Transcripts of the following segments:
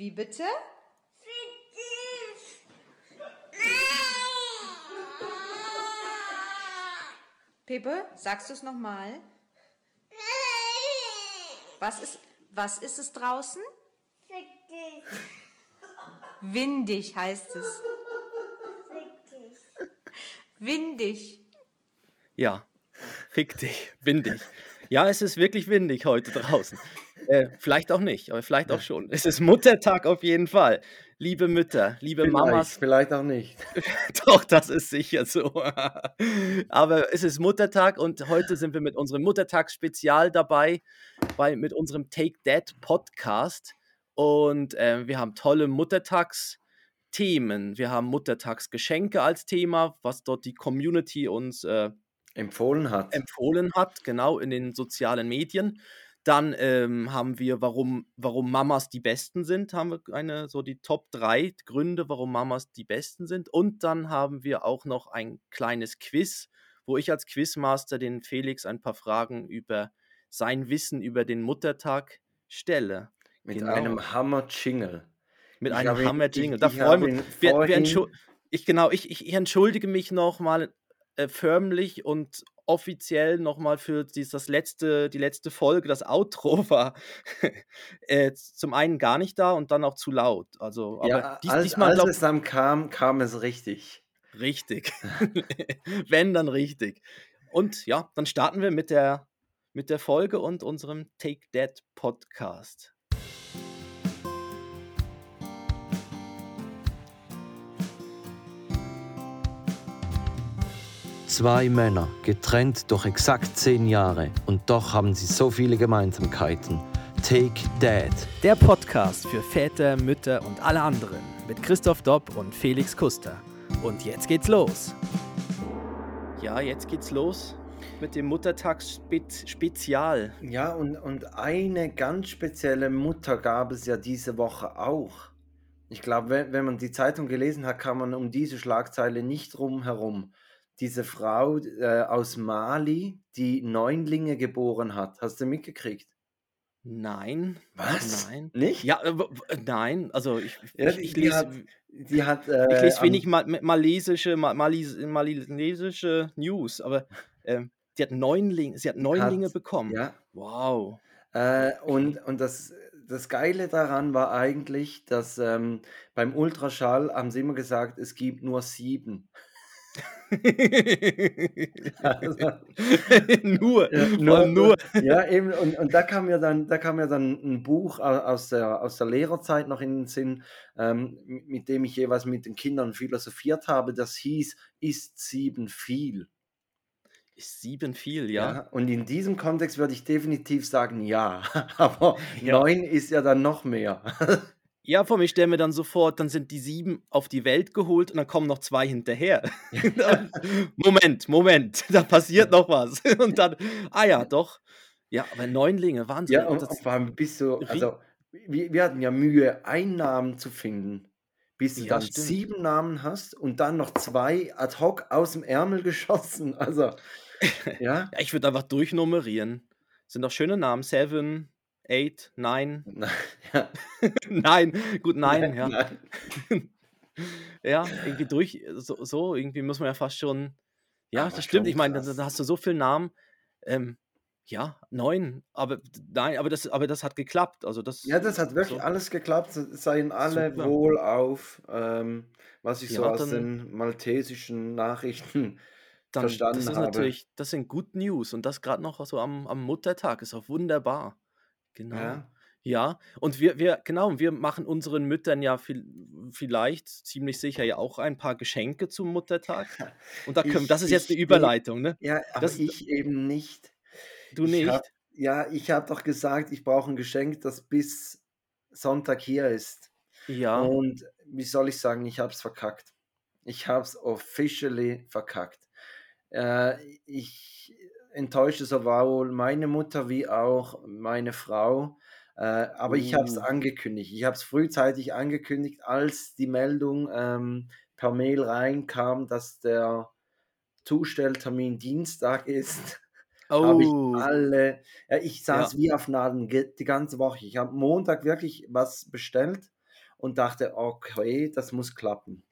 Wie bitte? Pepe, sagst du es nochmal? Was ist, was ist es draußen? Windig heißt es. Windig. Ja, fick dich, windig. Ja, es ist wirklich windig heute draußen. Äh, vielleicht auch nicht, aber vielleicht auch schon. Es ist Muttertag auf jeden Fall. Liebe Mütter, liebe Vielleicht, Mamas, vielleicht auch nicht. doch, das ist sicher so. aber es ist Muttertag und heute sind wir mit unserem Muttertagsspezial dabei, bei, mit unserem Take That Podcast. Und äh, wir haben tolle Muttertagsthemen. Wir haben Muttertagsgeschenke als Thema, was dort die Community uns äh, Empfohlen hat. empfohlen hat, genau in den sozialen Medien. Dann ähm, haben wir, warum, warum Mamas die Besten sind, haben wir eine, so die Top 3 Gründe, warum Mamas die Besten sind. Und dann haben wir auch noch ein kleines Quiz, wo ich als Quizmaster den Felix ein paar Fragen über sein Wissen über den Muttertag stelle. Mit Genau. einem Hammer-Jingle. Mit Ich einem Hammer-Jingle. ich- Da ich freuen wir uns. Entschu- ich, genau, ich, ich, ich entschuldige mich nochmal äh, förmlich und offiziell nochmal für dies, das letzte, die letzte Folge. Das Outro war äh, zum einen gar nicht da und dann auch zu laut. Also, aber ja, dies, als, diesmal als es dann kam, kam es richtig. richtig. Wenn, dann richtig. Und ja, dann starten wir mit der, mit der Folge und unserem Take That Podcast. Zwei Männer, getrennt durch exakt zehn Jahre und doch haben sie so viele Gemeinsamkeiten. Take Dad. Der Podcast für Väter, Mütter und alle anderen mit Christoph Dopp und Felix Kuster. Und jetzt geht's los. Ja, jetzt geht's los mit dem Muttertagsspezial. Ja, und, und eine ganz spezielle Mutter gab es ja diese Woche auch. Ich glaube, wenn, wenn man die Zeitung gelesen hat, kann man um diese Schlagzeile nicht drum herum. Diese Frau äh, aus Mali, die Neunlinge geboren hat. Hast du mitgekriegt? Nein. Was? Nein. Nicht? Ja, äh, w- nein, also ich, Ja, ich, ich die lese, hat- Die hat. ich Äh, lese am- wenig mal, malesische, ma- malis, malesische News, aber ähm, sie hat Neunlinge, sie hat Neunlinge Hat- bekommen. Ja, Wow. Äh, und und das, das Geile daran war eigentlich, dass ähm, beim Ultraschall haben sie immer gesagt, es gibt nur sieben. Also, nur, Ja, allem nur. ja, eben, und, und da kam ja dann, da kam ja dann ein Buch au- aus der, aus der Lehrerzeit noch in den Sinn, ähm, mit dem ich jeweils mit den Kindern philosophiert habe. Das hieß, ist sieben viel? Ist sieben viel, ja. Und in diesem Kontext würde ich definitiv sagen, ja. Aber Ja. neun ist ja dann noch mehr. Ja, vor mir stelle mir dann sofort, dann sind die sieben auf die Welt geholt und dann kommen noch zwei hinterher. Moment, Moment, da passiert noch was. Und dann, ah ja, doch. Ja, aber Neunlinge, Wahnsinn. Ja, und, das, und vor allem bist du, also wir, wir hatten ja Mühe, einen Namen zu finden, bis du Ja, dann stimmt. sieben Namen hast und dann noch zwei ad hoc aus dem Ärmel geschossen. Also, ja. ja, ich würde einfach durchnummerieren. Sind doch schöne Namen. Seven, Eight, Nine. ja. Nein, gut, nein, ja. Nein. Ja, irgendwie durch, so, so, irgendwie muss man ja fast schon. Ja, Aber das stimmt. Ich meine, da, da hast du so viele Namen. Ähm, ja, neun. Aber nein, aber das, aber das hat geklappt. Also das. Ja, das hat wirklich so. alles geklappt. Seien alle Super. wohlauf, ähm, was ich so Ja, aus dann- den maltesischen Nachrichten dann, verstanden das ist habe. natürlich, das sind Good News und das gerade noch so am, am Muttertag ist auch wunderbar. Genau. Ja. Ja, und wir, wir, genau, wir machen unseren Müttern ja viel, vielleicht, ziemlich sicher ja auch ein paar Geschenke zum Muttertag. Und da können, Ich- das ist jetzt eine bin- Überleitung, ne? Ja, aber Das- ich eben nicht. Du Ich nicht? Hab, ja, ich habe doch gesagt, ich brauche ein Geschenk, das bis Sonntag hier ist. ja. Und wie soll ich sagen, ich habe es verkackt. Ich habe es officially verkackt. Äh, ich enttäusche sowohl meine Mutter wie auch meine Frau. Äh, aber ich habe es angekündigt. Ich habe es frühzeitig angekündigt, als die Meldung ähm, per Mail reinkam, dass der Zustelltermin Dienstag ist. habe ich Oh, alle, ja, ich saß wie auf Nadeln die ganze Woche. Ich habe Montag wirklich was bestellt und dachte, okay, das muss klappen.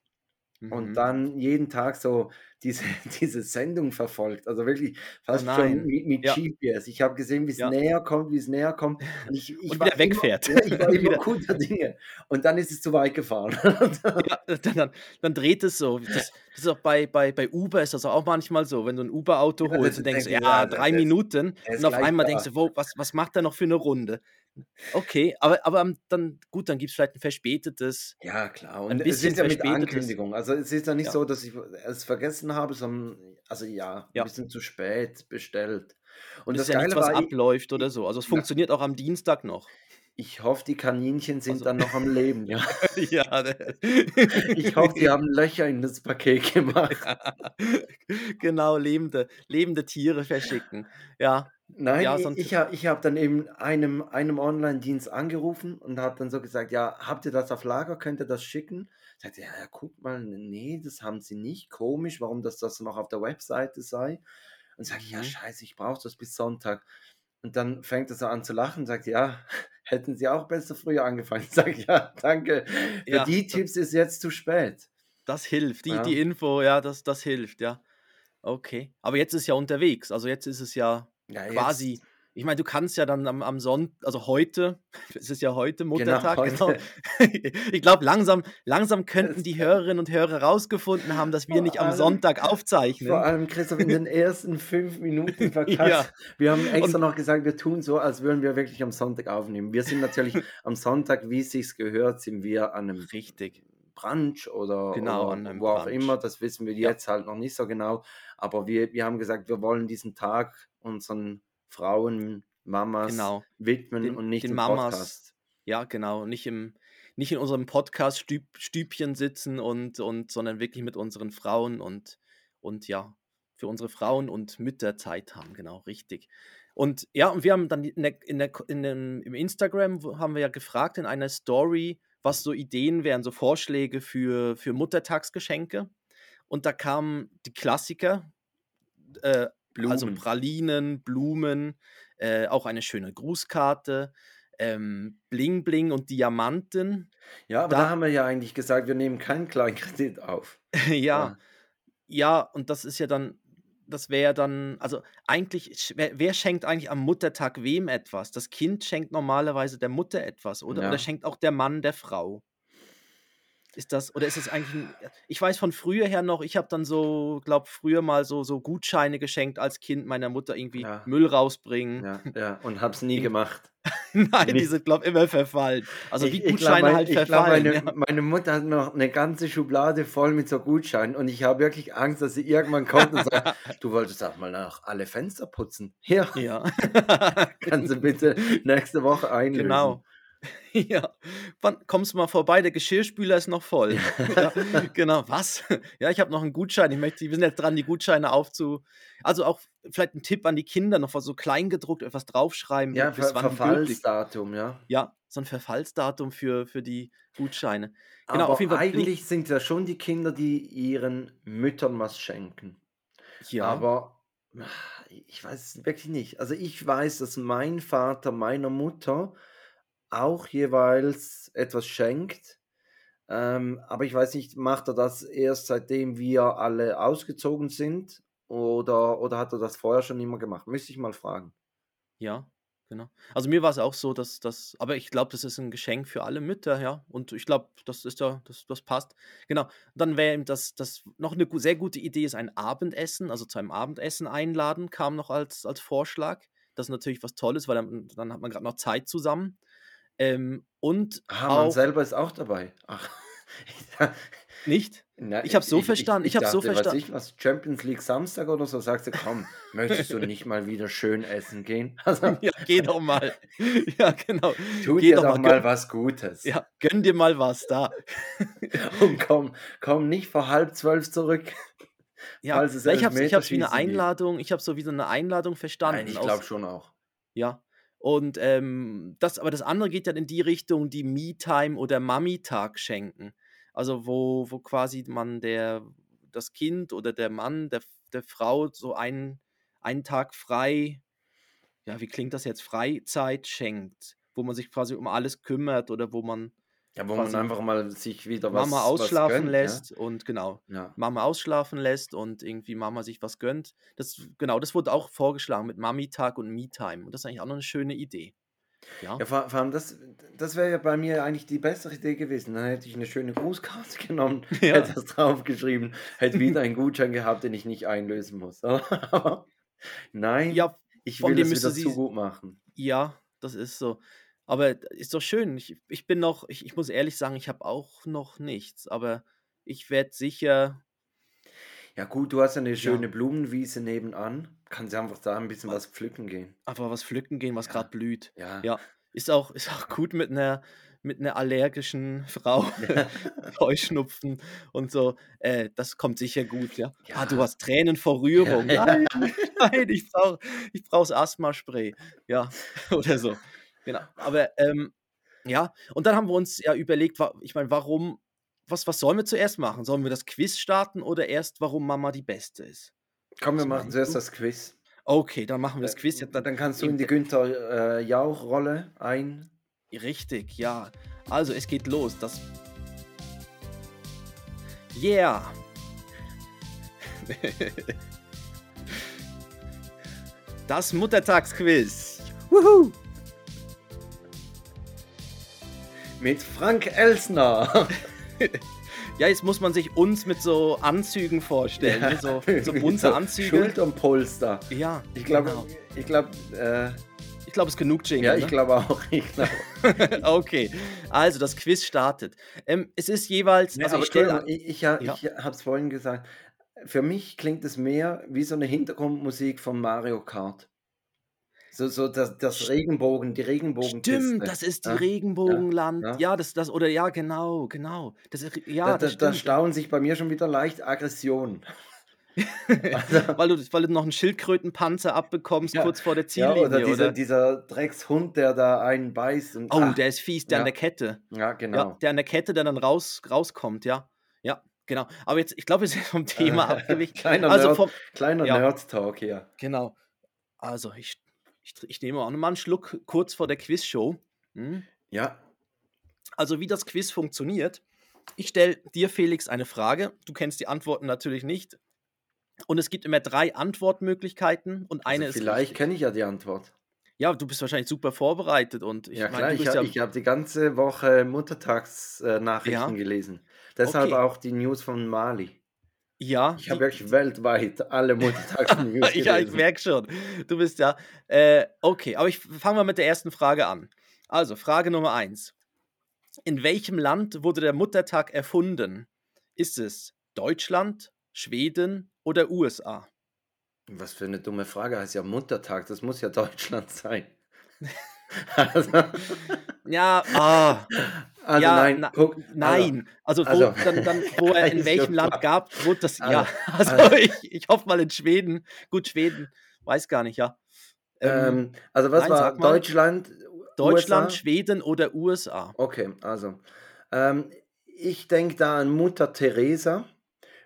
Und Mhm. dann jeden Tag so diese, diese Sendung verfolgt. Also wirklich fast schon nein. mit, mit Ja. GPS. Ich habe gesehen, wie es Ja. näher kommt, wie es näher kommt. Und ich, ich Und war wieder immer, wegfährt. ja, ich war Und immer wieder- guter Dinge. Und dann ist es zu weit gefahren. Ja, dann, dann, dann dreht es so. Das, das ist auch bei, bei, bei Uber ist das auch manchmal so, wenn du ein Uber-Auto holst und denkst, ja, drei Minuten er und auf einmal da. denkst du, wo, was, was macht der noch für eine Runde? Okay, aber, aber am- dann, gut, dann gibt es vielleicht ein verspätetes. Ja, klar. Ein Und es ist ja mit. Ankündigung. Also es ist ja nicht Ja. so, dass ich es vergessen habe, sondern also ja, Ja. ein bisschen zu spät bestellt. Und Und es das ist ja nichts, was ich, abläuft oder so. Also es funktioniert auch am Dienstag noch. ich hoffe, die Kaninchen sind Also- dann noch am Leben. Ja. ja. Ich hoffe, die haben Löcher in das Paket gemacht. genau, lebende, lebende Tiere verschicken. Ja, Nein, Ja, ich, sonst- ich habe ich hab dann eben einem, einem Online-Dienst angerufen und habe dann so gesagt, ja, habt ihr das auf Lager, könnt ihr das schicken? Sagt er, ja, ja, guck mal, nee, das haben sie nicht, komisch, warum das, das noch auf der Webseite sei. Und sage ich, ja, Mhm. scheiße, ich brauche das bis Sonntag. Und dann fängt er so an zu lachen und sagt, ja, hätten sie auch besser früher angefangen. Ich sage, ja, danke, für Ja, die das- Tipps ist jetzt zu spät. das hilft. Die, Ja. die Info, ja, das, das hilft, ja. Okay. Aber jetzt ist ja unterwegs. Also jetzt ist es ja Ja, quasi. jetzt- Ich meine, du kannst ja dann am, am Sonntag, also heute, es ist ja heute Muttertag, genau. heute. Ich glaube, langsam, langsam könnten die Hörerinnen und Hörer herausgefunden haben, dass wir Vor nicht am allem- Sonntag aufzeichnen. Vor allem, Christoph, in den ersten fünf Minuten verkackt. Ja. Wir haben extra Und- noch gesagt, wir tun so, als würden wir wirklich am Sonntag aufnehmen. Wir sind natürlich am Sonntag, wie es sich gehört, sind wir an einem Richtig. Brunch oder, Genau, oder an einem wo auch Brunch. immer. Das wissen wir Ja. jetzt halt noch nicht so genau. Aber wir, wir haben gesagt, wir wollen diesen Tag unseren Frauen, Mamas Genau. widmen Den- und nicht den im Mamas. Podcast. Ja, genau. Nicht im, nicht in unserem Podcast-Stübchen sitzen und, und, sondern wirklich mit unseren Frauen und, und ja, für unsere Frauen und Mütter Zeit haben, genau, richtig. Und ja, und wir haben dann in der, in der, in dem, im Instagram haben wir ja gefragt in einer Story, was so Ideen wären, so Vorschläge für, für Muttertagsgeschenke. Und da kamen die Klassiker, äh, also. Pralinen, Blumen, äh, auch eine schöne Grußkarte, ähm, Bling Bling und Diamanten. Ja, aber da, da- haben wir ja eigentlich gesagt, wir nehmen keinen Kleinkredit auf. ja, ja, und das ist ja dann, das wäre dann, also eigentlich, wer, wer schenkt eigentlich am Muttertag wem etwas? Das Kind schenkt normalerweise der Mutter etwas, oder? Ja. Oder schenkt auch der Mann der Frau? Ist das, oder ist es eigentlich ein, ich weiß von früher her noch, ich habe dann so, glaube früher mal so, so Gutscheine geschenkt als Kind meiner Mutter irgendwie Ja. Müll rausbringen. Ja, ja, und hab's nie gemacht. Nein, die Nicht- sind, glaube ich, immer verfallen. Also Ich- glaub, Gutscheine mein- halt ich glaub, verfallen. meine, ja. meine Mutter hat noch eine ganze Schublade voll mit so Gutscheinen und ich habe wirklich Angst, dass sie irgendwann kommt und sagt, du wolltest auch mal nach alle Fenster putzen. Ja, Ja. kannst du bitte nächste Woche einlösen. Genau. Ja, wann kommst du mal vorbei? Der Geschirrspüler ist noch voll. ja, genau, was? Ja, ich habe noch einen Gutschein. Ich möchte, wir sind jetzt dran, die Gutscheine aufzu. Also auch vielleicht ein Tipp an die Kinder, noch was so kleingedruckt, etwas draufschreiben. Ja, bis Ver gültig- Verfallsdatum, ja. Ja, so ein Verfallsdatum für, für die Gutscheine. Genau, Aber auf jeden Fall. eigentlich sind ja schon die Kinder, die ihren Müttern was schenken. ja, Aber ah, ich weiß es wirklich nicht. Also ich weiß, dass mein Vater meiner Mutter auch jeweils etwas schenkt. Ähm, aber ich weiß nicht, macht er das erst seitdem wir alle ausgezogen sind oder, oder hat er das vorher schon immer gemacht? Müsste ich mal fragen. Ja, genau. Also mir war es auch so, dass das, aber ich glaube, das ist ein Geschenk für alle Mütter, ja. Und ich glaube, das ist ja, das, das passt. Genau. Dann wäre eben das, das noch eine sehr gute Idee ist ein Abendessen, also zu einem Abendessen einladen, kam noch als, als Vorschlag. Das ist natürlich was Tolles, weil dann, dann hat man gerade noch Zeit zusammen. Ähm, und Ah, man auch selber ist auch dabei. Ach. nicht. Na, Ich hab's so verstanden, ich hab's so dachte, verstanden. Weiß ich was, Champions League Samstag oder so, sagst du, komm, möchtest du nicht mal wieder schön essen gehen? Also, Ja, geh doch mal. Ja, genau. tu Geh dir doch doch mal, gönn- was Gutes. Ja, gönn dir mal was da. Und komm, komm nicht vor halb zwölf zurück. Ja, falls es ja, ich habe ich hab's wie eine. Einladung, ich habe so wie so eine Einladung verstanden. Nein, ich glaube schon auch. Ja. Und ähm, das, aber das andere geht dann in die Richtung, die Me-Time oder Mami-Tag schenken. Also wo, wo quasi man der, das Kind oder der Mann, der, der Frau so einen, einen Tag frei, ja, wie klingt das jetzt, Freizeit schenkt, wo man sich quasi um alles kümmert oder wo man, Ja, wo man einfach mal sich wieder was, Mama was ausschlafen gönnt, ja. lässt und genau, Ja. Mama ausschlafen lässt und irgendwie Mama sich was gönnt. Das, genau, das wurde auch vorgeschlagen mit Mami-Tag und Me-Time. Und das ist eigentlich auch noch eine schöne Idee. Ja, Ja, vor, vor allem, das, das wäre ja bei mir eigentlich die bessere Idee gewesen. Dann hätte ich eine schöne Grußkarte genommen, Ja. hätte das draufgeschrieben, hätte wieder einen Gutschein gehabt, den ich nicht einlösen muss. Nein, ja, ich will müsste wieder sie- zu gut machen. ja, das ist so. Aber ist doch schön. Ich, ich bin noch, ich, ich muss ehrlich sagen, ich habe auch noch nichts. Aber ich werde sicher, Ja gut, du hast ja eine Ja. schöne Blumenwiese nebenan. Kannst ja einfach da ein bisschen was pflücken gehen. einfach was pflücken gehen, was Ja. gerade blüht. Ja. Ja, ist auch, ist auch gut mit einer, mit einer allergischen Frau. Heuschnupfen und so. Äh, das kommt sicher gut, ja. Ah, du Ja. hast Tränen vor Rührung. Ja, ja. Nein, nein, ich brauche ich brauch's Asthma-Spray. Ja, oder so. Genau. Aber ähm, ja, und dann haben wir uns ja überlegt, ich meine, warum, was, was sollen wir zuerst machen? Sollen wir das Quiz starten oder erst, warum Mama die Beste ist? Komm, wir Was machen zuerst du? das Quiz. Okay, dann machen wir das Äh, Quiz. Dann, Dann kannst du in die Günther äh, Jauch-Rolle ein. Richtig, ja. Also, es geht los. Das. Yeah! Das Muttertagsquiz. Wuhu! Mit Frank Elsner. Ja, jetzt muss man sich uns mit so Anzügen vorstellen. ne? So, so Mit bunte Anzüge. Schulterpolster. Ja, Ich glaube, genau. ich glaube, äh, Ich glaube, es ist genug Jingle. ja, ich ne? glaube auch. Ich glaube. okay, also das Quiz startet. Ähm, es ist jeweils. Nee, also ich. Entschuldigung, ich, ich, Ja. ich habe es vorhin gesagt. Für mich klingt es mehr wie so eine Hintergrundmusik von Mario Kart. So, so das, das Regenbogen, die Regenbogenkiste. Stimmt, das ist die ja, Regenbogenland. Ja, ja. das, das, oder ja, genau, genau. Das, ja, da, da, das da stimmt. stauen sich bei mir schon wieder leicht Aggressionen. Also, weil, du, weil du noch einen Schildkrötenpanzer abbekommst Ja, kurz vor der ja, Ziellinie, oder dieser, oder? dieser Dreckshund, der da einen beißt. Und, Oh, ah, der ist fies, der an ja. der Kette. Ja, Ja, genau. der an der Kette, der dann raus, rauskommt, ja. Ja, genau. Aber jetzt, ich glaube, wir sind vom Thema abgewichen. kleiner Also Nerd, vom, kleiner ja. Nerd-Talk hier. genau. Also, ich, ich, ich nehme auch nochmal einen Schluck kurz vor der Quizshow. Hm? Ja, Also, wie das Quiz funktioniert. Ich stelle dir, Felix, eine Frage. Du kennst die Antworten natürlich nicht. Und es gibt immer drei Antwortmöglichkeiten und eine also ist vielleicht kenne ich ja die Antwort. Ja, du bist wahrscheinlich super vorbereitet und ich ja meine, klar, ich, ja. ich habe die ganze Woche Muttertagsnachrichten Ja. gelesen. Deshalb Okay. auch die News von Mali. Ja, Ich habe wirklich weltweit alle gelesen. ja, ich merke schon. Du bist ja. Äh, okay, aber ich fange mal mit der ersten Frage an. Also, Frage Nummer eins. In welchem Land wurde der Muttertag erfunden? Ist es Deutschland, Schweden oder USA? Was für eine dumme Frage, heißt ja Muttertag, das muss ja Deutschland sein. also, Ja, ah, also ja, nein, na, guck, nein. Also, wo, also- dann, dann, wo er in welchem Land gab, wurde das. Also, ja, also, also- ich, ich hoffe mal in Schweden. Gut, Schweden, weiß gar nicht, ja. Also, Ähm, ähm, also was nein, war. Deutschland? Deutschland, USA? Schweden oder USA? Okay, also ähm, ich denke da an Mutter Teresa.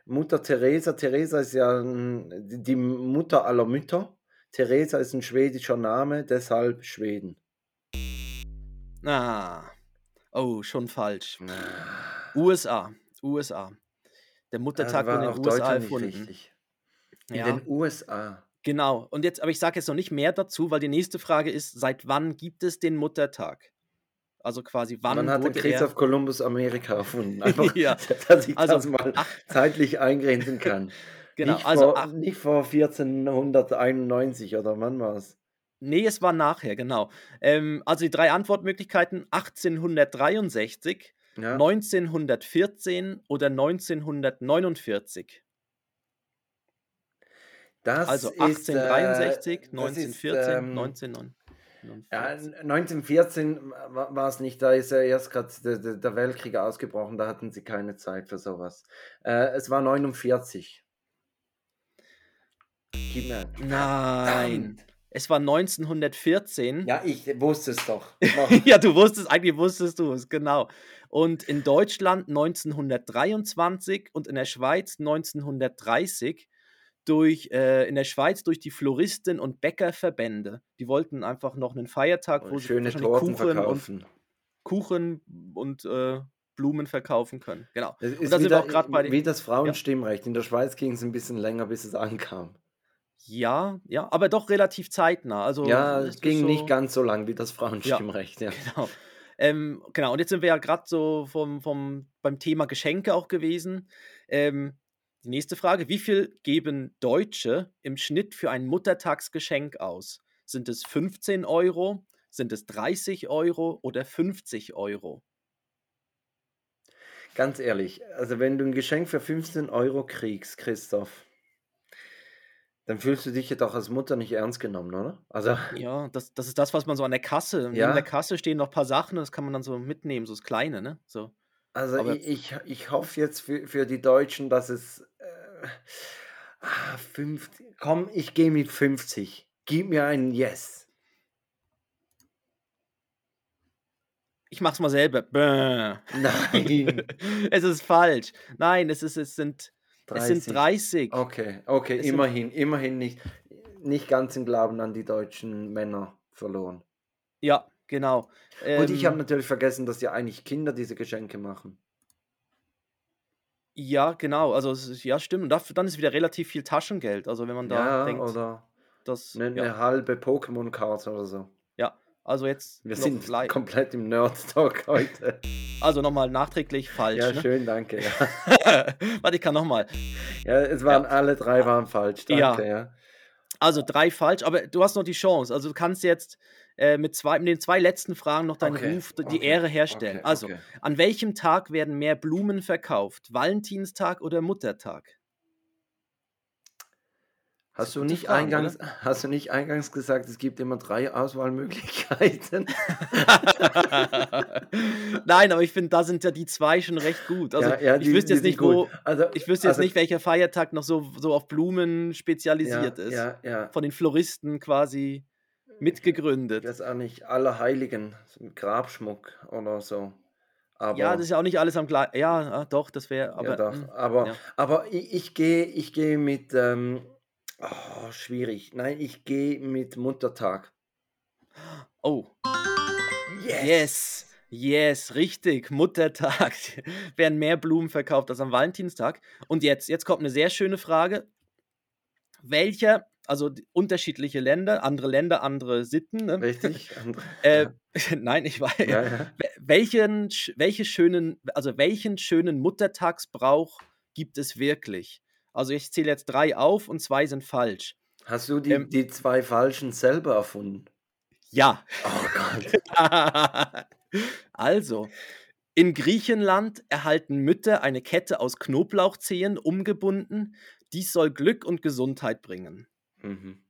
Mutter Teresa, Teresa ist ja die die Mutter aller Mütter. Teresa ist ein schwedischer Name, deshalb Schweden. Ah. Oh, schon falsch. USA. USA. Der Muttertag Also wurde in den USA erfunden. In Ja, den USA. genau. Und jetzt, aber ich sage jetzt noch nicht mehr dazu, weil die nächste Frage ist, seit wann gibt es den Muttertag? Also quasi, wann, Wann hat Christoph. Kolumbus Amerika erfunden? Einfach, Ja, dass ich also, das mal ach, zeitlich eingrenzen kann. genau, nicht, also, vor, ach, nicht vor 1491 oder wann war es? Nee, es war nachher, genau. Ähm, also die drei Antwortmöglichkeiten, 1863, Ja? 1914 oder 1949. Das Also ist, 1863, äh, das ist, 1914, ähm, 1949. Ja, 1914 war es nicht, da ist ja erst gerade der, Weltkrieg ausgebrochen, da hatten sie keine Zeit für sowas. Äh, es war 49. Gib mir. Nein, es war 1914. Ja, ich wusste es doch. ja, du wusstest, eigentlich wusstest du es, genau. Und in Deutschland 1923 und in der Schweiz 1930 durch, äh, in der Schweiz durch die Floristen- und Bäckerverbände. Die wollten einfach noch einen Feiertag, wo Und sie schöne wahrscheinlich Torten Kuchen und verkaufen. Kuchen und äh, Blumen verkaufen können. Genau. Und ist da sind wir auch gerade bei den. wie das Ja. Frauenstimmrecht. In der Schweiz ging es ein bisschen länger, bis es ankam. Ja, ja, aber doch relativ zeitnah. Also Ja, es ging nicht so. ganz so lang wie das Ja, Frauenstimmrecht, ja. genau. Ähm, genau, und jetzt sind wir ja gerade so vom, vom, beim Thema Geschenke auch gewesen. Ähm, die nächste Frage: Wie viel geben Deutsche im Schnitt für ein Muttertagsgeschenk aus? Sind es 15 Euro? Sind es 30 Euro oder 50 Euro? Ganz ehrlich, also wenn du ein Geschenk für 15 Euro kriegst, Christoph, dann fühlst du dich ja doch als Mutter nicht ernst genommen, oder? Also, Ja, das, das ist das, was man so an der Kasse. Neben der ja, Kasse stehen noch ein paar Sachen, das kann man dann so mitnehmen, so das Kleine, ne? So. also Aber ich, ich, ich hoffe jetzt für, für die Deutschen, dass es äh, ah, 50, komm, ich gehe mit 50. Gib mir ein Yes. ich mach's mal selber. Bäh. Nein, es ist falsch. Nein, es, ist, es, sind, es sind 30. 30. Okay, okay, Es immerhin, immerhin nicht, nicht ganz den Glauben an die deutschen Männer verloren. ja, genau. Und ich habe Ähm, natürlich vergessen, dass ja eigentlich Kinder diese Geschenke machen. ja, genau. Also, ja, stimmt. Und dafür, dann ist wieder relativ viel Taschengeld. Also, wenn man da Ja, denkt, oder dass, eine, ja, eine halbe Pokémon-Karte oder so. Also, jetzt Wir sind komplett im Nerd-Talk heute. Also, nochmal nachträglich falsch, Ja, ne? schön, danke. Ja, Warte, ich kann nochmal. ja es waren Ja. alle drei waren falsch, danke, Ja, ja. also drei falsch, aber du hast noch die Chance. Also, du kannst jetzt äh, mit, zwei, mit den zwei letzten Fragen noch deinen Okay, Ruf, die okay, Ehre herstellen. okay, Also, an welchem Tag werden mehr Blumen verkauft? Valentinstag oder Muttertag? Das Hast du nicht Fragen, eingangs, oder? hast du nicht eingangs gesagt, es gibt immer drei Auswahlmöglichkeiten? Nein, aber ich finde, da sind ja die zwei schon recht gut. Also Ja, ja, ich wüsste jetzt nicht, wo, Also, ich wüsste jetzt also, nicht, welcher Feiertag noch so, so auf Blumen ja, spezialisiert ist. ja, ja. Von den Floristen quasi mitgegründet. weiß auch nicht, Allerheiligen, Grabschmuck oder so. Ja, das Aber, ist ja auch nicht alles am gleichen. Ja, ah, doch, das wäre, ja aber, doch, hm, aber, ja. aber ich, ich gehe ich gehe mit, ähm, oh, schwierig. Nein, ich gehe mit Muttertag. Oh, Yes! yes, yes, richtig. Muttertag werden mehr Blumen verkauft als am Valentinstag. Und jetzt, jetzt kommt eine sehr schöne Frage. Welcher, also unterschiedliche Länder, andere Länder, andere Sitten, ne? Richtig? Andere, Äh, ja. nein, ich weiß. Ja, ja. Wel- Welchen, welche schönen, also welchen schönen Muttertagsbrauch gibt es wirklich? Also ich zähle jetzt drei auf und zwei sind falsch. Hast du die, Ähm, die zwei Falschen selber erfunden? ja. Oh Gott. also, in Griechenland erhalten Mütter eine Kette aus Knoblauchzehen umgebunden. Dies soll Glück und Gesundheit bringen. Mhm.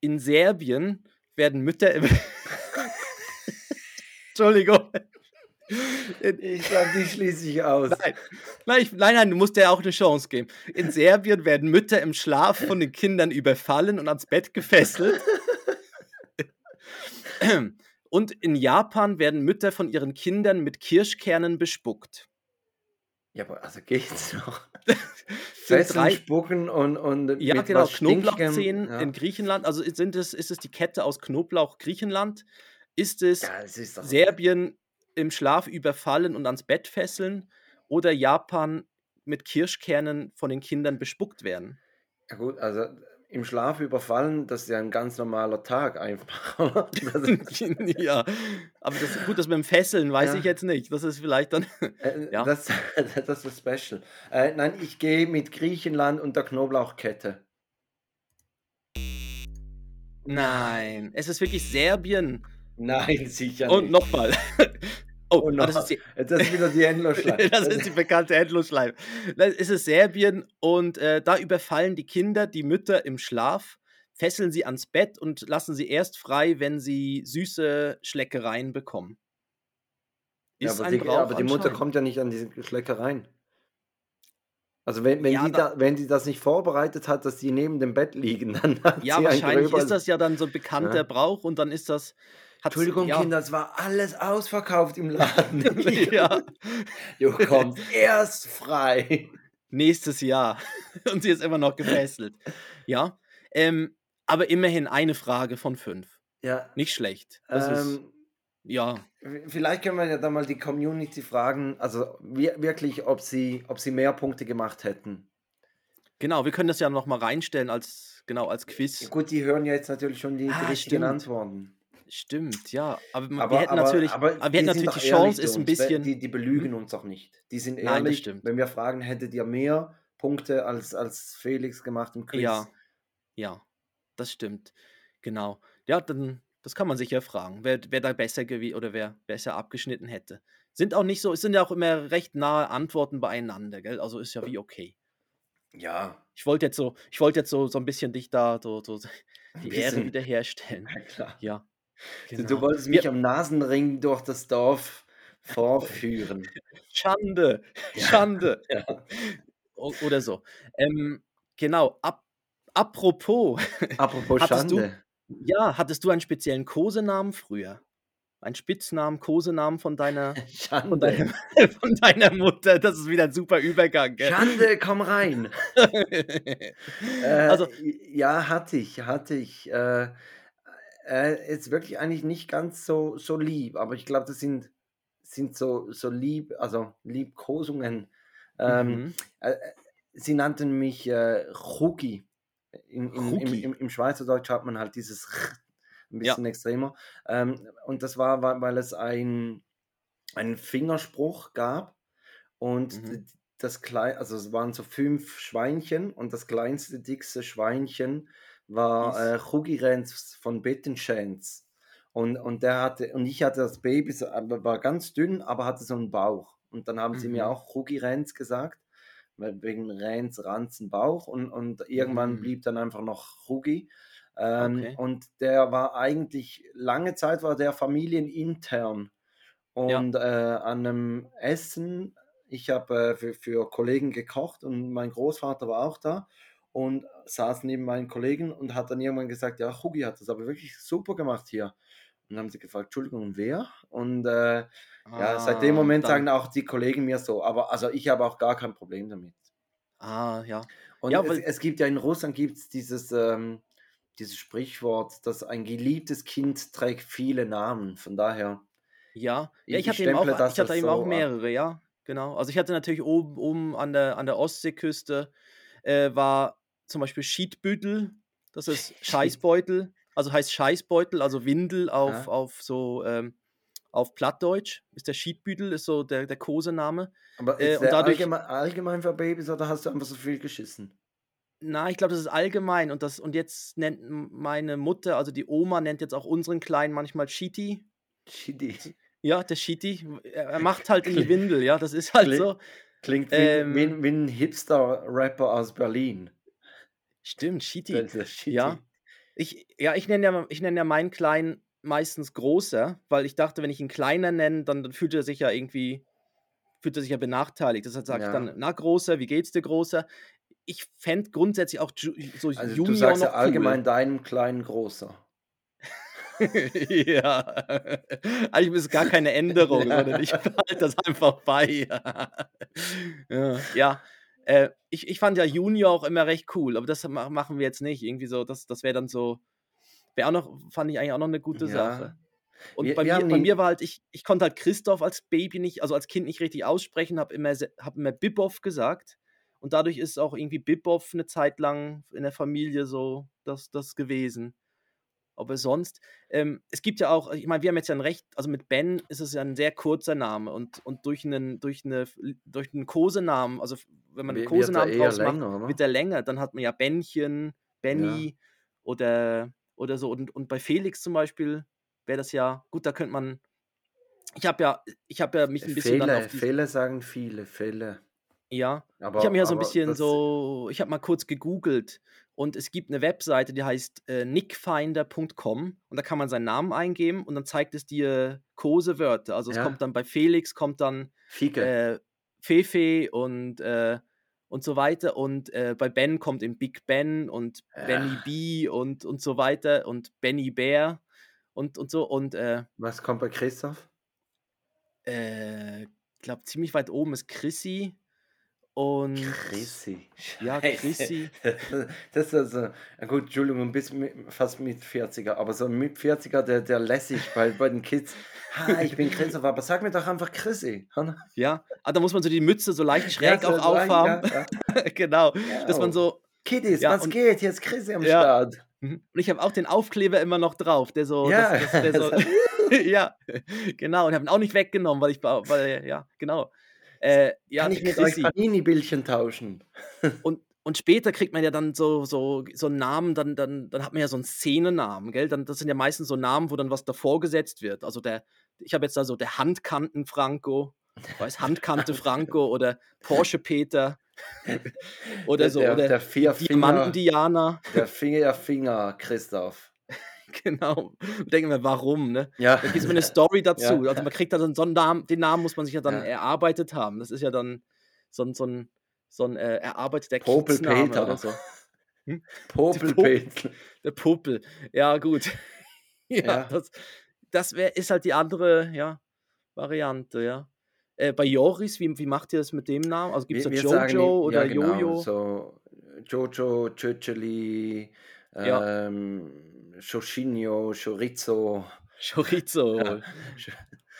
In Serbien werden Mütter Entschuldigung. Ich glaube, die schließe ich aus. Nein. Nein, ich, nein, nein, du musst dir auch eine Chance geben. In Serbien werden Mütter im Schlaf von den Kindern überfallen und ans Bett gefesselt. Und in Japan werden Mütter von ihren Kindern mit Kirschkernen bespuckt. Ja, aber also geht's noch? Fesseln, drei, spucken und, und ja, mit genau. Knoblauchzehen Ja. in Griechenland. Also sind es, ist es die Kette aus Knoblauch Griechenland? Ist es ja, ist. Serbien im Schlaf überfallen und ans Bett fesseln? Oder Japan mit Kirschkernen von den Kindern bespuckt werden? Ja, gut, also im Schlaf überfallen, das ist ja ein ganz normaler Tag einfach. oder? Ja, aber das, gut, das mit dem Fesseln weiß ich ja, jetzt nicht. Das ist vielleicht dann, äh, ja. das, das ist special. Äh, nein, ich gehe mit Griechenland und der Knoblauchkette. Nein, es ist wirklich Serbien. Nein, sicher Und nicht. nochmal. Oh, Und ah, das ist die, das ist wieder die Endlosschleife. das ist die bekannte Endlosschleife. Das ist es Serbien und äh, da überfallen die Kinder die Mütter im Schlaf, fesseln sie ans Bett und lassen sie erst frei, wenn sie süße Schleckereien bekommen. Ja, Ist aber ein die, Brauch aber die Mutter kommt ja nicht an diese Schleckereien. Also wenn, wenn, Ja, die da, wenn die das nicht vorbereitet hat, dass die neben dem Bett liegen, dann hat ja, sie ein wahrscheinlich ist das ja dann so ein bekannter Ja. Brauch und dann ist das, Entschuldigung, ja, Kinder, es war alles ausverkauft im Laden. ja, Du kommst erst frei. nächstes Jahr. Und sie ist immer noch gefesselt. Ja, ähm, aber immerhin eine Frage von fünf. Ja, Nicht schlecht. Das ist, ähm, Ja, V- Vielleicht können wir ja dann mal die Community fragen, also wir, wirklich, ob sie, ob sie mehr Punkte gemacht hätten. genau, wir können das ja noch mal reinstellen als, genau, als Ja, Quiz. gut, die hören ja jetzt natürlich schon die, die Ah, richtigen stimmt. Antworten. Stimmt, ja. Aber man- wir Aber, hätten aber, natürlich, aber aber wir hätten natürlich die ehrlich Chance, ist ein bisschen. Die, die belügen Hm? uns auch nicht. Die sind Nein, das ehrlich. stimmt. Wenn wir fragen, hättet ihr mehr Punkte als, als Felix gemacht im Quiz? Ja, ja, das stimmt. Genau. Ja, dann, das kann man sich ja fragen, wer, wer da besser gewie oder wer besser abgeschnitten hätte. Sind auch nicht so, es sind ja auch immer recht nahe Antworten beieinander, gell? Also ist ja wie okay. Ja, Ich wollte jetzt so, ich wollte jetzt so, so ein bisschen dich da so, so die Ehre wiederherstellen. Ja, klar. Ja, Du, du genau. wolltest mich Wir, am Nasenring durch das Dorf vorführen. Schande, Ja, Schande. ja. Oder so. Ähm, genau, ab, apropos, Apropos hattest du, Schande. ja, hattest du einen speziellen Kosenamen früher? Einen Spitznamen, Kosenamen von deiner, von Schande. deiner, von deiner Mutter? Das ist wieder ein super Übergang, gell? Schande, komm rein. Äh, Also, ja, hatte ich, hatte ich. Äh, äh, ist wirklich eigentlich nicht ganz so, so lieb, aber ich glaube, das sind, sind so, so lieb, also Liebkosungen. Ähm, mhm. äh, äh, sie nannten mich äh, Chugi. In, in, im, Ruki. im, Im Schweizerdeutsch hat man halt dieses Ch ein Ja. bisschen extremer. Ähm, und das war, weil, weil es ein, einen Fingerspruch gab und Mhm. das klein, also es waren so fünf Schweinchen und das kleinste, dickste Schweinchen war äh, Chugi Renz von Bettenschenz. Und, und der hatte, und ich hatte das Baby, so, aber war ganz dünn, aber hatte so einen Bauch. Und dann haben sie mir Mhm. auch Chugi Renz gesagt, wegen Renz, Ranzen, Bauch. Und, und irgendwann Mhm. blieb dann einfach noch Chugi. Ähm, Okay. und der war eigentlich, lange Zeit war der familienintern. Ja. Und äh, an einem Essen, ich habe äh, für, für Kollegen gekocht und mein Großvater war auch da und saß neben meinen Kollegen und hat dann irgendwann gesagt, ja, Hugi hat das aber wirklich super gemacht hier. Und dann haben sie gefragt, Entschuldigung, wer? Und äh, ja, seit dem Ah, Moment sagen auch die Kollegen mir so, aber also ich habe auch gar kein Problem damit. ah, ja. Und Ja, es, es gibt ja in Russland gibt es dieses, ähm, dieses Sprichwort, dass ein geliebtes Kind trägt viele Namen. Von daher, ja. Ja, ich, ich hatte eben auch, ich hatte eben auch so ab. mehrere, ja. Genau. Also ich hatte natürlich oben, oben an der, an der Ostseeküste, äh, war zum Beispiel Schiedbüttel, das ist Scheißbeutel, also heißt Scheißbeutel, also Windel auf, Ja. auf so, ähm, auf Plattdeutsch, ist der Schiedbüttel, ist so der, der Kosename. Aber Äh, ist und der dadurch, allgemein, allgemein für Babys oder hast du einfach so viel geschissen? na, ich glaube, das ist allgemein und das, und jetzt nennt meine Mutter, also die Oma nennt jetzt auch unseren Kleinen manchmal Shiti. Shitty. Ja, der Shiti, er, macht halt in die Windel, ja, das ist halt klingt, so. klingt wie, wie, Ähm, ein- wie ein Hipster-Rapper aus Berlin. Stimmt, der Ja, Shitty. ich, ja, ich nenne ja, ich nenne ja meinen Kleinen meistens großer, weil ich dachte, wenn ich ihn kleiner nenne, dann, dann fühlt er sich ja irgendwie, fühlt er sich ja benachteiligt. Deshalb sage ich dann, Ja. na großer, wie geht's dir großer? Ich fände grundsätzlich auch so Also du Junior sagst ja noch cool. allgemein deinem kleinen Großer. ja, eigentlich ist es gar keine Änderung, sondern ich Ja. behalte das einfach bei. ja, ja. Äh, ich, ich fand ja Junior auch immer recht cool, aber das ma- machen wir jetzt nicht. Irgendwie so, das, das wäre dann so, wäre auch noch, fand ich eigentlich auch noch eine gute Sache. Ja. Und Wir, bei wir mir, bei mir war halt, ich, ich konnte halt Christoph als Baby nicht, also als Kind nicht richtig aussprechen, habe immer, hab immer Bibov gesagt. Und dadurch ist auch irgendwie Bibov eine Zeit lang in der Familie so das, das gewesen. Aber sonst, ähm, es gibt ja auch, ich meine, wir haben jetzt ja ein Recht, also mit Ben ist es ja ein sehr kurzer Name und, und durch einen, durch eine, durch einen Kosenamen, also wenn man einen Kosenamen draus macht, länger, wird er länger. Dann hat man ja Bännchen, Ja. Benny oder, oder so. Und, und bei Felix zum Beispiel wäre das ja, gut, da könnte man, ich habe ja, ich habe ja mich ein bisschen dann Fälle, auf die, Fälle sagen viele, Fälle. ja, ich habe Aber, mir ja so ein aber bisschen das, so, ich habe mal kurz gegoogelt und es gibt eine Webseite, die heißt äh, nickfinder.com und da kann man seinen Namen eingeben und dann zeigt es dir Kosewörter. Also es kommt ja, dann bei Felix, kommt dann Fiege. äh, Fefe und, äh, und so weiter und äh, bei Ben kommt eben Big Ben und Benny Ja. B und, und so weiter und Benny Bear und, und so und äh, Was kommt bei Christoph? äh, ich glaube ziemlich weit oben ist Chrissy Und Chrissy. ja. Chrissy. Das ist also, gut, Entschuldigung, bis mit, fast mit 40er, aber so ein mit 40er, der, der lässig bei, bei den Kids. Ha, ich bin Christoph, aber sag mir doch einfach Chrissy. Ja, ah, da muss man so die Mütze so leicht schräg Ja, auch so aufhaben. Ja, ja. genau. Dass man so. Kiddies, was und- geht? Jetzt Chrissy am Ja. Start. Mhm. Und ich habe auch den Aufkleber immer noch drauf, der so. Ja. Das, das, der so ja, genau. Und habe ihn auch nicht weggenommen, weil ich. Weil, ja, genau. Äh, ja, Kann ich mit euch Chrissy. Panini-Bildchen tauschen? Und, und später kriegt man ja dann so, so, so einen Namen, dann, dann, dann hat man ja so einen Szenennamen, gell? Dann, das sind ja meistens so Namen, wo dann was davor gesetzt wird. Also der, ich habe jetzt da so der Handkanten-Franco, weiß, Handkante Franco oder Porsche Peter oder Der, so. der, oder der Vierfinger, Diamanten-Diana, der Vierfinger Christoph. genau. Und denken wir, warum, ne? Ja. Da gibt es eine Story dazu. Ja. Also man kriegt da dann so einen Namen, den Namen muss man sich ja dann Ja. erarbeitet haben. Das ist ja dann so ein, so ein, so ein äh, erarbeiteter Popel Kiezname Peter. oder so. Popelpilz. Der Puppel. Ja, gut. ja, Ja. das, das wär, ist halt die andere ja, Variante, ja. Äh, bei Joris, wie, wie macht ihr das mit dem Namen? Also gibt es da Jojo sagen, oder ja, genau, Jojo? So Jojo, Cöceli, ähm, Shoshinho, Chorizo. Chorizo.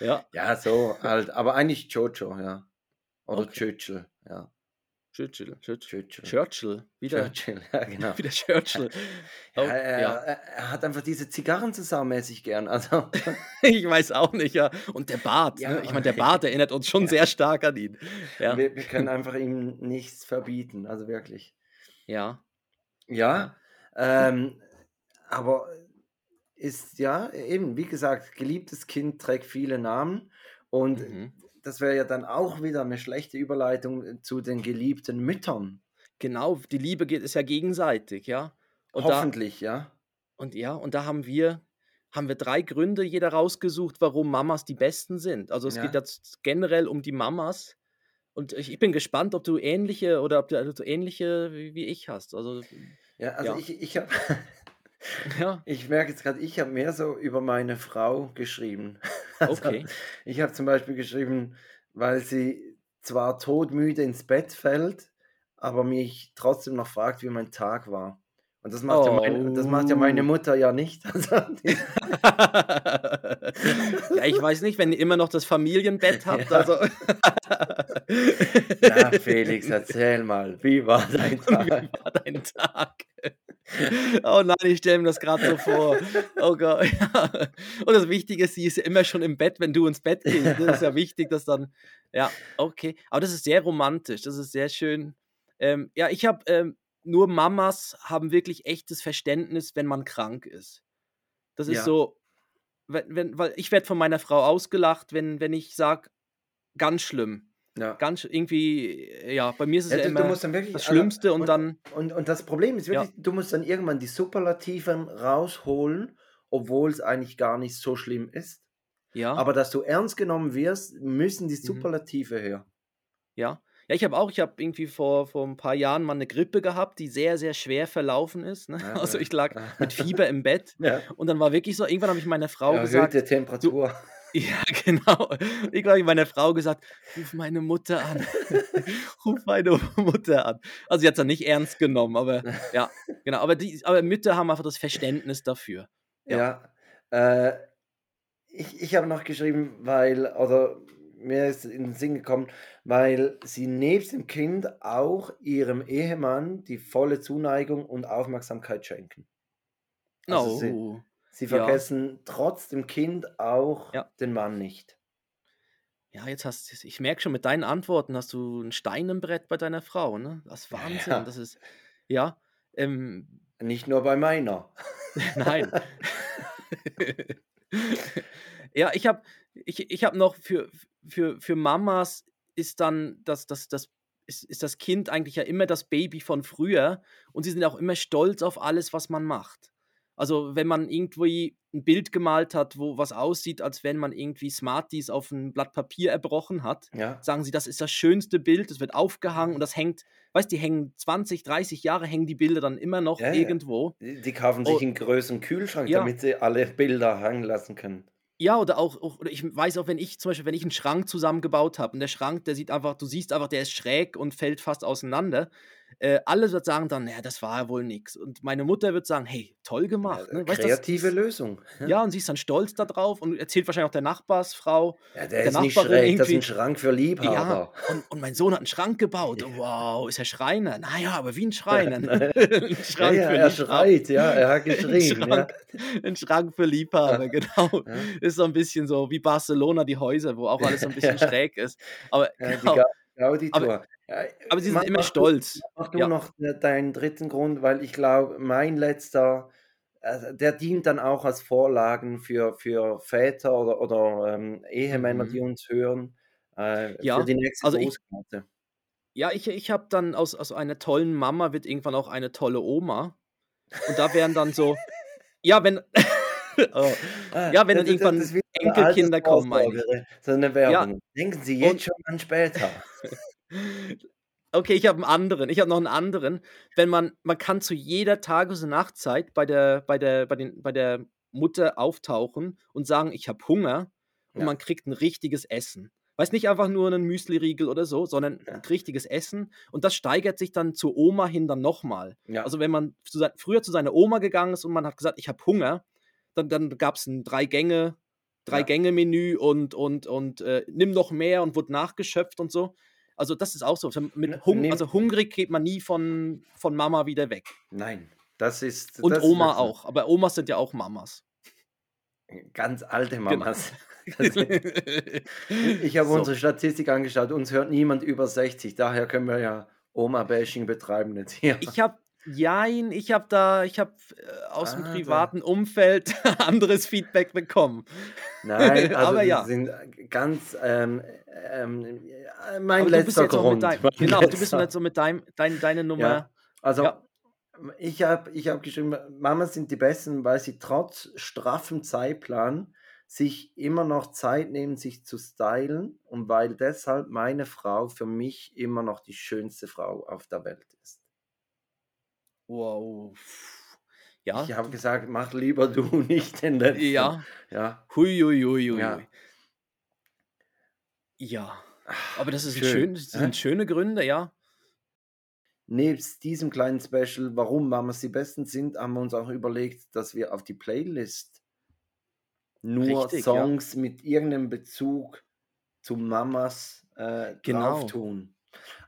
Ja. Ja, Ja, so halt. Aber eigentlich Jojo, ja. Oder Okay. Churchill, ja. Churchill. Churchill. Churchill. Wieder, Churchill, ja, genau. wieder Churchill. Oh, Ja, er, ja. er, hat einfach diese Zigarren so saumäßig gern. Also, Ich weiß auch nicht, ja. Und der Bart, Ja. ne? Ich meine, der Bart erinnert uns schon sehr stark an ihn. Ja. wir, wir können einfach ihm nichts verbieten. Also wirklich. Ja. Ja, ähm, aber ist ja eben, wie gesagt, geliebtes Kind trägt viele Namen und Mhm. das wäre ja dann auch wieder eine schlechte Überleitung zu den geliebten Müttern. Genau, die Liebe geht, ist ja gegenseitig, ja. Und da, Hoffentlich, ja. Und ja, und da haben wir, haben wir drei Gründe jeder rausgesucht, warum Mamas die besten sind. Also es Ja. geht jetzt generell um die Mamas. Und ich, ich bin gespannt, ob du ähnliche oder ob du, also ähnliche wie, wie ich hast. Also Ja, also Ja. ich, ich habe, ja, ich merke jetzt gerade, ich habe mehr so über meine Frau geschrieben. Also, okay. Ich habe zum Beispiel geschrieben, weil sie zwar todmüde ins Bett fällt, aber mich trotzdem noch fragt, wie mein Tag war. Und das macht, ja, meine, das macht ja meine Oh. Mutter ja nicht. Also, ja, ich weiß nicht, wenn ihr immer noch das Familienbett habt. Ja. Also ja, Felix, erzähl mal, wie war dein Wie Tag? war dein Tag? Oh nein, ich stelle mir das gerade so vor. Oh Gott. Ja. Und das Wichtige ist, sie ist ja immer schon im Bett, wenn du ins Bett gehst. Das ist ja wichtig, dass dann. Ja, okay. Aber das ist sehr romantisch. Das ist sehr schön. Ähm, ja, ich habe ähm, nur Mamas haben wirklich echtes Verständnis, wenn man krank ist. Das ist Ja. so, wenn, wenn, weil ich werde von meiner Frau ausgelacht, wenn, wenn ich sage, ganz schlimm. Ja. Ganz irgendwie, ja, bei mir ist es ja, Ja, du, immer du das also, Schlimmste und, dann. Und, und das Problem ist Ja. wirklich, du musst dann irgendwann die Superlativen rausholen, obwohl es eigentlich gar nicht so schlimm ist. Ja. Aber dass du ernst genommen wirst, müssen die Mhm. Superlative her. Ja. Ja, ich habe auch, ich habe irgendwie vor, vor ein paar Jahren mal eine Grippe gehabt, die sehr, sehr schwer verlaufen ist. Ne? Ja, Also ja. ich lag mit Fieber im Bett Ja. und dann war wirklich so, irgendwann habe ich meiner Frau gesagt, Erhöhte Temperatur. Ja genau, irgendwann habe ich meiner Frau gesagt, ruf meine Mutter an, ruf meine Mutter an. Also sie hat es dann nicht ernst genommen, aber ja, genau, aber, die, aber Mütter haben einfach das Verständnis dafür. Ja. Äh, ich ich habe noch geschrieben, weil, oder mir ist in den Sinn gekommen, weil sie nebst dem Kind auch ihrem Ehemann die volle Zuneigung und Aufmerksamkeit schenken. Also Oh. sie Ja. vergessen trotz dem Kind auch Ja. den Mann nicht. Ja, jetzt hast du, ich merke schon, mit deinen Antworten hast du ein Stein im Brett bei deiner Frau, ne? Das ist Wahnsinn. Ja. Das ist, ja, ähm, Nicht nur bei meiner. nein. ja, ich habe ich, ich hab noch für, für, für Mamas ist dann das, das, das ist, ist das Kind eigentlich ja immer das Baby von früher und sie sind auch immer stolz auf alles, was man macht. Also wenn man irgendwie ein Bild gemalt hat, wo was aussieht, als wenn man irgendwie Smarties auf ein Blatt Papier erbrochen hat, Ja. sagen sie, das ist das schönste Bild, das wird aufgehangen und das hängt, weißt du, die hängen 20, 30 Jahre, hängen die Bilder dann immer noch Ja, irgendwo. Die, die kaufen sich Oh. einen größeren Kühlschrank, Ja. damit sie alle Bilder hängen lassen können. Ja, oder auch, auch oder ich weiß auch, wenn ich zum Beispiel, wenn ich einen Schrank zusammengebaut habe und der Schrank, der sieht einfach, du siehst einfach, der ist schräg und fällt fast auseinander. Äh, alle wird sagen dann, ja, das war ja wohl nix. Und meine Mutter wird sagen, hey, toll gemacht. Ja, Ne? Weißt, kreative das, Lösung. ja, und sie ist dann stolz darauf und erzählt wahrscheinlich auch der Nachbarsfrau, Ja, der der ist nicht Nachbarin schräg, das ist ein Schrank für Ja, Liebhaber. und, und mein Sohn hat einen Schrank gebaut. Ja. Wow, ist er Schreiner? Naja, aber wie ein Schreiner. Ja, ein ja, Schrank ja, für er Liebhaber. schreit, ja, er hat Ein geschrien, ja. Schrank, ein Schrank für Liebhaber, genau. Ja, Ist so ein bisschen so wie Barcelona, die Häuser, wo auch alles so ein bisschen ja, schräg ist. Aber ja, genau, Ga- aber, aber sie sind mach, immer stolz. mach du Ja. noch äh, deinen dritten Grund, weil ich glaube, mein letzter, also der dient dann auch als Vorlagen für, für Väter oder, oder ähm, Ehemänner, die Mhm. uns hören, äh, für Ja, die nächste also ich, Grußkarte. ja, ich, ich habe dann aus, aus einer tollen Mama wird irgendwann auch eine tolle Oma. Und da wären dann so, ja, wenn, oh, Ah, ja, wenn das, dann das, das irgendwann eine Enkelkinder kommen, meine ich. Altersvorsorge, so eine Ja, Werbung. Denken Sie jetzt und schon an später. Okay, ich habe einen anderen. Ich habe noch einen anderen. Wenn man, man kann zu jeder Tages- und Nachtzeit bei der, bei der, bei den, bei der Mutter auftauchen und sagen, ich habe Hunger und Ja, man kriegt ein richtiges Essen. Weiß nicht einfach nur einen Müsli-Riegel oder so, sondern ein ja, richtiges Essen. Und das steigert sich dann zur Oma hin dann nochmal. ja, Also wenn man zu früher zu seiner Oma gegangen ist und man hat gesagt, ich habe Hunger, dann, dann gab es ein Drei-Gänge. Drei-Gänge-Menü und, und, und äh, nimm noch mehr und wurde nachgeschöpft und so. Also das ist auch so. N- Mit Hung, Nimm, also hungrig geht man nie von, von Mama wieder weg. nein, das ist, Und das ist Oma so. auch. Aber Omas sind ja auch Mamas. Ganz alte Genau. Mamas. Ist, ich habe so. unsere Statistik angeschaut, uns hört niemand über 60, daher können wir ja Oma-Bashing betreiben jetzt hier. Ich habe, jein, ich habe da, ich habe äh, aus dem Ah, da. privaten Umfeld anderes Feedback bekommen. Nein, also Aber ja. sind ganz ähm, ähm, äh, mein Aber du bist letzter Grund. Mein genau, du bist letzter. jetzt so mit deinem, dein, deine Ja, Nummer, also ja. ich habe ich hab geschrieben, Mamas sind die Besten, weil sie trotz straffem Zeitplan sich immer noch Zeit nehmen, sich zu stylen und weil deshalb meine Frau für mich immer noch die schönste Frau auf der Welt ist. Wow. Ja, Ich habe gesagt, mach lieber du nicht den letzten. ja. Ja, Hui, hui, hui, hui, ja. Ja. Aber das ist Schön. schön, das sind schöne Gründe, ja. Nebst diesem kleinen Special, warum Mamas die Besten sind, haben wir uns auch überlegt, dass wir auf die Playlist nur Richtig, ja. Songs mit irgendeinem Bezug zu Mamas äh, drauf Genau. tun.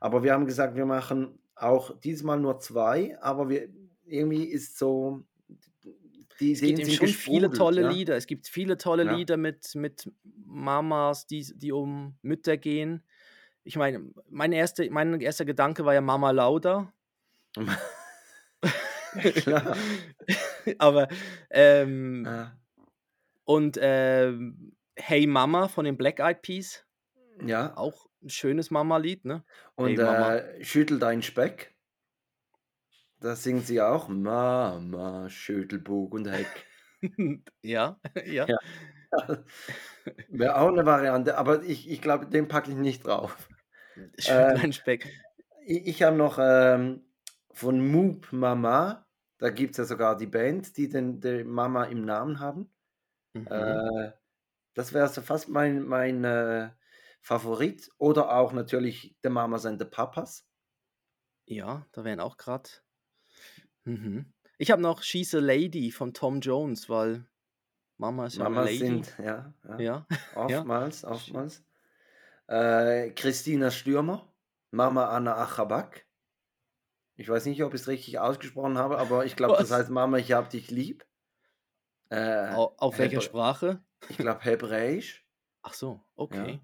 Aber wir haben gesagt, wir machen auch diesmal nur zwei, aber wir, irgendwie ist so, die Es gibt eben schon viele tolle ja. Lieder. Es gibt viele tolle Ja. Lieder mit, mit Mamas, die, die um Mütter gehen. Ich meine, mein, erste, mein erster Gedanke war ja Mama Lauda. Klar. Aber, ähm, Ja. und ähm, Hey Mama von den Black Eyed Peas. Ja. Auch ein schönes Mama-Lied, ne? Und Hey Mama. äh, schüttel deinen Speck. Da singt sie auch Mama, Schüttelbug und Heck. ja, ja. Ja. Wäre auch eine Variante, aber ich, ich glaube, den packe ich nicht drauf. Schüttel Ähm, ein Speck. ich ich habe noch ähm, von Moop Mama, da gibt es ja sogar die Band, die den, den Mama im Namen haben. Mhm. Äh, das wäre so fast mein, mein äh, Favorit. Oder auch natürlich The Mamas and the Papas. Ja, da wären auch gerade. Mhm. Ich habe noch She's a Lady von Tom Jones, weil Mama ist ja Mamas Lady. sind, ja, ja, Ja, ja. oftmals, oftmals. Äh, Christina Stürmer, Mama Anna Achabak. Ich weiß nicht, ob ich es richtig ausgesprochen habe, aber ich glaube, das heißt Mama, ich hab dich lieb. Äh, Au- Auf welcher Sprache? ich glaube Hebräisch. Ach so, Ja.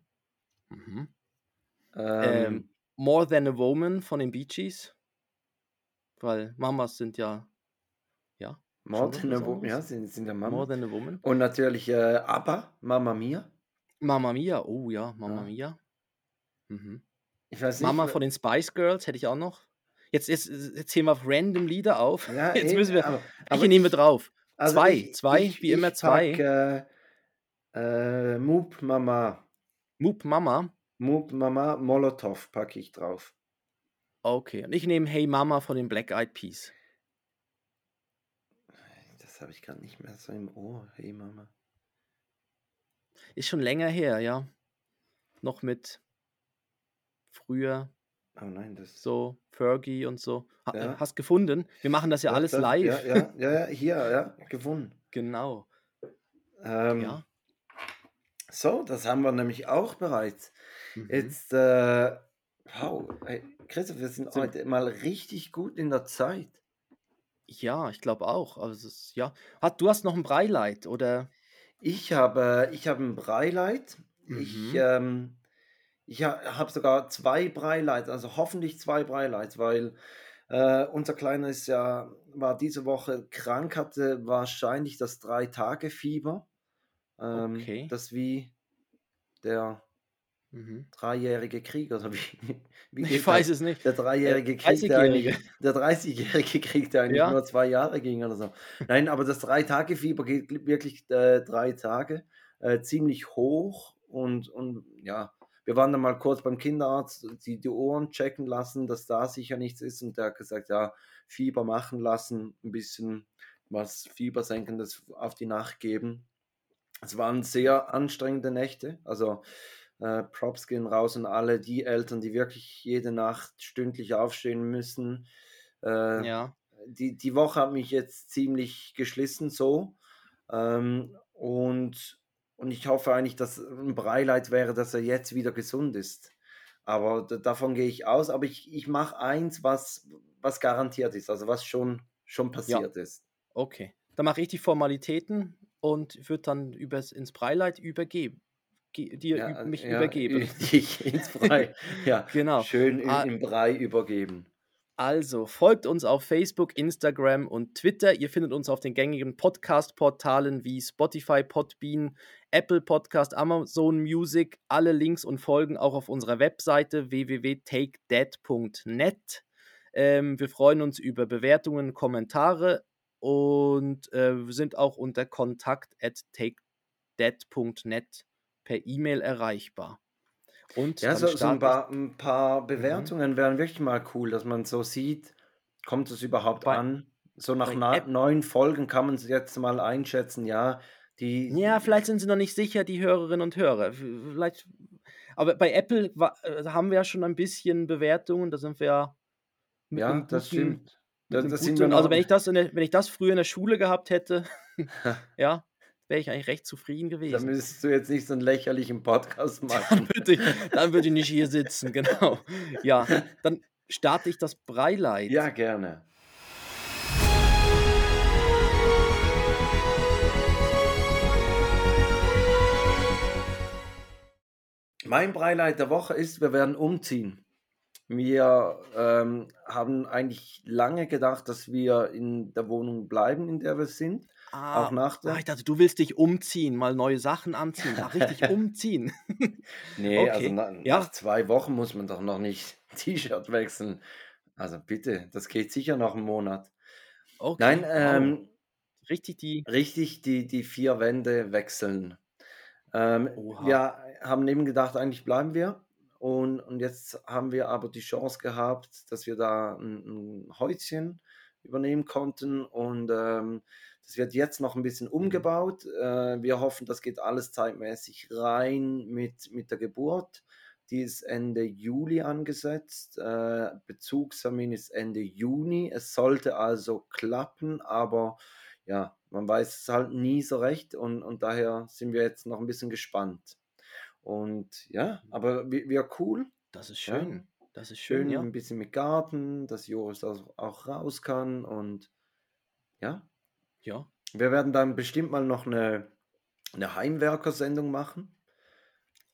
Mhm. Ähm, Ähm, More Than a Woman von den Bee Gees. Weil Mamas sind ja, ja, More than a Wo- ja, sind, sind ja More Mama. Than a Woman. Und natürlich äh, ABBA, Mama Mia. Mama Mia, oh ja, Mama Ja. Mia. Mhm. Ich weiß nicht, Mama von den Spice Girls hätte ich auch noch. Jetzt, jetzt, jetzt zählen wir auf random Lieder auf. ja, Jetzt eben, müssen wir. aber, aber nehmen wir drauf? also Zwei, ich, zwei, ich, wie immer ich zwei. pack äh, äh, Moop Mama. Moop Mama. Moop Mama Molotov packe ich drauf. Okay. Und ich nehme Hey Mama von den Black Eyed Peas. Das habe ich gerade nicht mehr so im Ohr. Hey Mama. Ist schon länger her, ja. Noch mit früher Oh nein, das. so Fergie und so. Ha, Ja. Hast gefunden? Wir machen das ja Ja, alles das, live. ja, ja, ja, ja, hier, ja, gefunden. Genau. Ähm, Ja. So, das haben wir nämlich auch bereits. Mhm. Jetzt, äh, wow, hey, Christoph, wir sind Sind- heute mal richtig gut in der Zeit. Ja, ich glaube auch. Also es ist, ja. Hat, du hast noch ein Breileid, oder? Ich habe, ich habe ein Breileid. Ich, Mhm. ähm, ich ha, habe sogar zwei Breileid, also hoffentlich zwei Breileid, weil äh, unser Kleiner ist ja, war diese Woche krank, hatte wahrscheinlich das Drei-Tage-Fieber. Ähm, Okay. Das wie der Mhm. dreijährige Krieg, oder wie, wie Ich weiß das? es nicht. Der dreijährige Krieg, der eigentlich, 30-Jährige. der 30-jährige Krieg, der eigentlich Ja. nur zwei Jahre ging oder so. Nein, aber das Drei-Tage-Fieber geht wirklich äh, drei Tage, äh, ziemlich hoch und, und ja, wir waren dann mal kurz beim Kinderarzt, die, die Ohren checken lassen, dass da sicher nichts ist und der hat gesagt, ja, Fieber machen lassen, ein bisschen was Fiebersenkendes auf die Nacht geben. Es waren sehr anstrengende Nächte, also äh, Props gehen raus an alle die Eltern, die wirklich jede Nacht stündlich aufstehen müssen. Äh, Ja. die, die Woche hat mich jetzt ziemlich geschlissen so. Ähm, und, und ich hoffe eigentlich, dass ein Breileid wäre, dass er jetzt wieder gesund ist. Aber da- davon gehe ich aus. Aber ich, ich mache eins, was, was garantiert ist, also was schon, schon passiert ist. Okay. Dann mache ich die Formalitäten und würde dann übers, ins Breileid übergeben. Ge dir Ja, mich ja, übergeben. Dich ins Brei. Ja, Genau. schön im, Ah. im Brei übergeben. Also, folgt uns auf Facebook, Instagram und Twitter. Ihr findet uns auf den gängigen Podcast-Portalen wie Spotify, Podbean, Apple Podcast, Amazon Music. Alle Links und Folgen auch auf unserer Webseite www.takedead.net. Ähm, wir freuen uns über Bewertungen, Kommentare und äh, wir sind auch unter kontakt at takedead.net per E-Mail erreichbar. Und Ja, so, so ein, paar, ein paar Bewertungen wären wirklich mal cool, dass man so sieht, kommt es überhaupt Bei- an? So nach na, neun Folgen kann man es jetzt mal einschätzen, ja. Die, Ja, vielleicht sind sie noch nicht sicher, die Hörerinnen und Hörer. Vielleicht, aber bei Apple wa- äh, haben wir ja schon ein bisschen Bewertungen, da sind wir ja mit ja, einem das guten- stimmt. Das noch, also wenn ich das der, wenn ich das früher in der Schule gehabt hätte, ja, wäre ich eigentlich recht zufrieden gewesen. müsstest du jetzt nicht so einen lächerlichen Podcast Dann machen. würde ich, dann würde ich nicht hier sitzen, genau. Ja, dann starte ich das Breileid. ja, gerne. Mein Breileid der Woche ist, wir werden umziehen. Wir ähm, haben eigentlich lange gedacht, dass wir in der Wohnung bleiben, in der wir sind. Ah, Auch nach der. ah, ich dachte, du willst dich umziehen, mal neue Sachen anziehen. Ach, richtig umziehen. Nee, Okay, also na, ja. nach zwei Wochen muss man doch noch nicht T-Shirt wechseln. Also bitte, das geht sicher noch einen Monat. Okay, Nein, ähm, richtig die. richtig die, die vier Wände wechseln. Ähm, wir haben eben gedacht, eigentlich bleiben wir. Und, und jetzt haben wir aber die Chance gehabt, dass wir da ein, ein Häuschen übernehmen konnten. Und ähm, das wird jetzt noch ein bisschen umgebaut. Äh, wir hoffen, das geht alles zeitmäßig rein mit, mit der Geburt. Die ist Ende Juli angesetzt. Äh, Bezugstermin ist Ende Juni. Es sollte also klappen, aber ja, man weiß es halt nie so recht und, und daher sind wir jetzt noch ein bisschen gespannt. Und ja, aber wir, wir cool, Das ist Ja. schön. Das ist schön, schön, ja. ein bisschen mit Garten, dass Joris auch, auch raus kann und ja, Ja. wir werden dann bestimmt mal noch eine, eine Heimwerkersendung machen.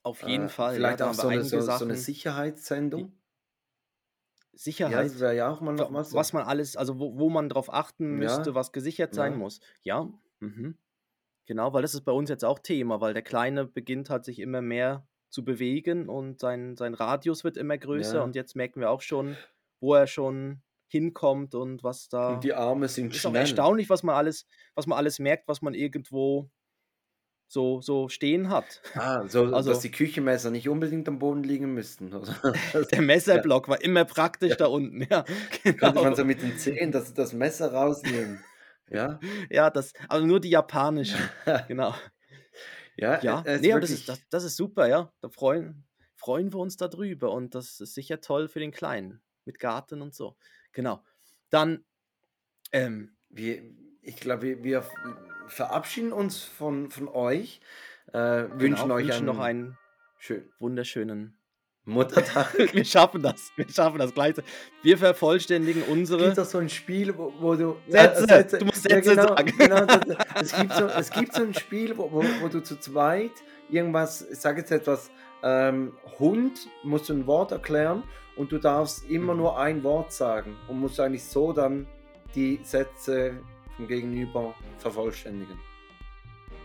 Auf jeden Äh, Fall. Vielleicht ja, auch so eine, so, so eine. Sicherheitssendung. Ja, Sicherheit. wäre ja auch mal noch wa- was. was man alles, also wo, wo man drauf achten müsste, Ja, was gesichert sein ja. muss. Ja, mhm. Genau, weil das ist bei uns jetzt auch Thema, weil der Kleine beginnt hat sich immer mehr zu bewegen und sein, sein Radius wird immer größer Ja. und jetzt merken wir auch schon, wo er schon hinkommt und was Und da. die Arme sind Ist schnell. erstaunlich, was man alles, was man alles merkt, was man irgendwo so, so stehen hat. Ah, so, Also- dass die Küchenmesser nicht unbedingt am Boden liegen müssten. Der Messerblock war immer praktisch Ja. da unten, ja. Könnte man Genau. so mit den Zehen das, das Messer rausnehmen. Ja, Ja, das, also nur die japanischen, genau. Ja, Ja, er ist nee, aber das ist, das, das ist super, ja. Da freuen, freuen wir uns darüber und das ist sicher toll für den Kleinen mit Garten und so. Genau. Dann, ähm, wir, ich glaube, wir, wir verabschieden uns von, von euch, äh, wünschen genau, euch wünschen einen, noch einen schönen wunderschönen Muttertag. wir schaffen das. Wir schaffen das gleich. Wir vervollständigen Es unsere. gibt doch so ein Spiel, wo, wo du. Sätze! Du musst Sätze genau, sagen. Genau, es, gibt so, es gibt so ein Spiel, wo, wo, wo du zu zweit irgendwas, ich sage jetzt etwas, ähm, Hund, musst du ein Wort erklären und du darfst immer Mhm. nur ein Wort sagen und musst eigentlich so dann die Sätze vom Gegenüber vervollständigen.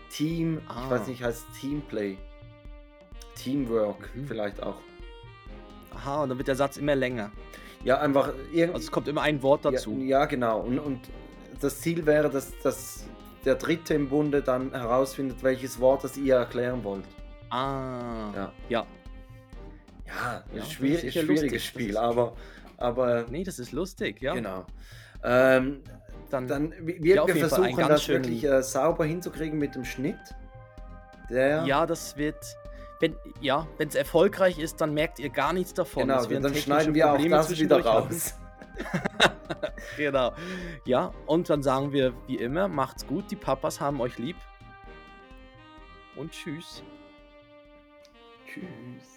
Team, ich Ah. weiß nicht, heißt Teamplay. Teamwork Mhm. vielleicht auch. Aha, und dann wird der Satz immer länger. Ja, einfach Also es kommt immer ein Wort dazu. Ja, ja genau. Und, und das Ziel wäre, dass, dass der Dritte im Bunde dann herausfindet, welches Wort das ihr erklären wollt. Ah. Ja. Ja. Ja, Ja, schwierig, schwieriges lustig. Spiel, aber, aber Nee, das ist lustig, ja. genau. Ähm, Dann, dann, wir, Ja, wir versuchen das wirklich äh, sauber hinzukriegen mit dem Schnitt. Der, ja, das wird. Wenn ja, wenn es erfolgreich ist, dann merkt ihr gar nichts davon. genau, werden dann schneiden wir auch Probleme das wieder raus. Genau. Ja, und dann sagen wir wie immer, macht's gut, die Papas haben euch lieb. Und tschüss. Tschüss.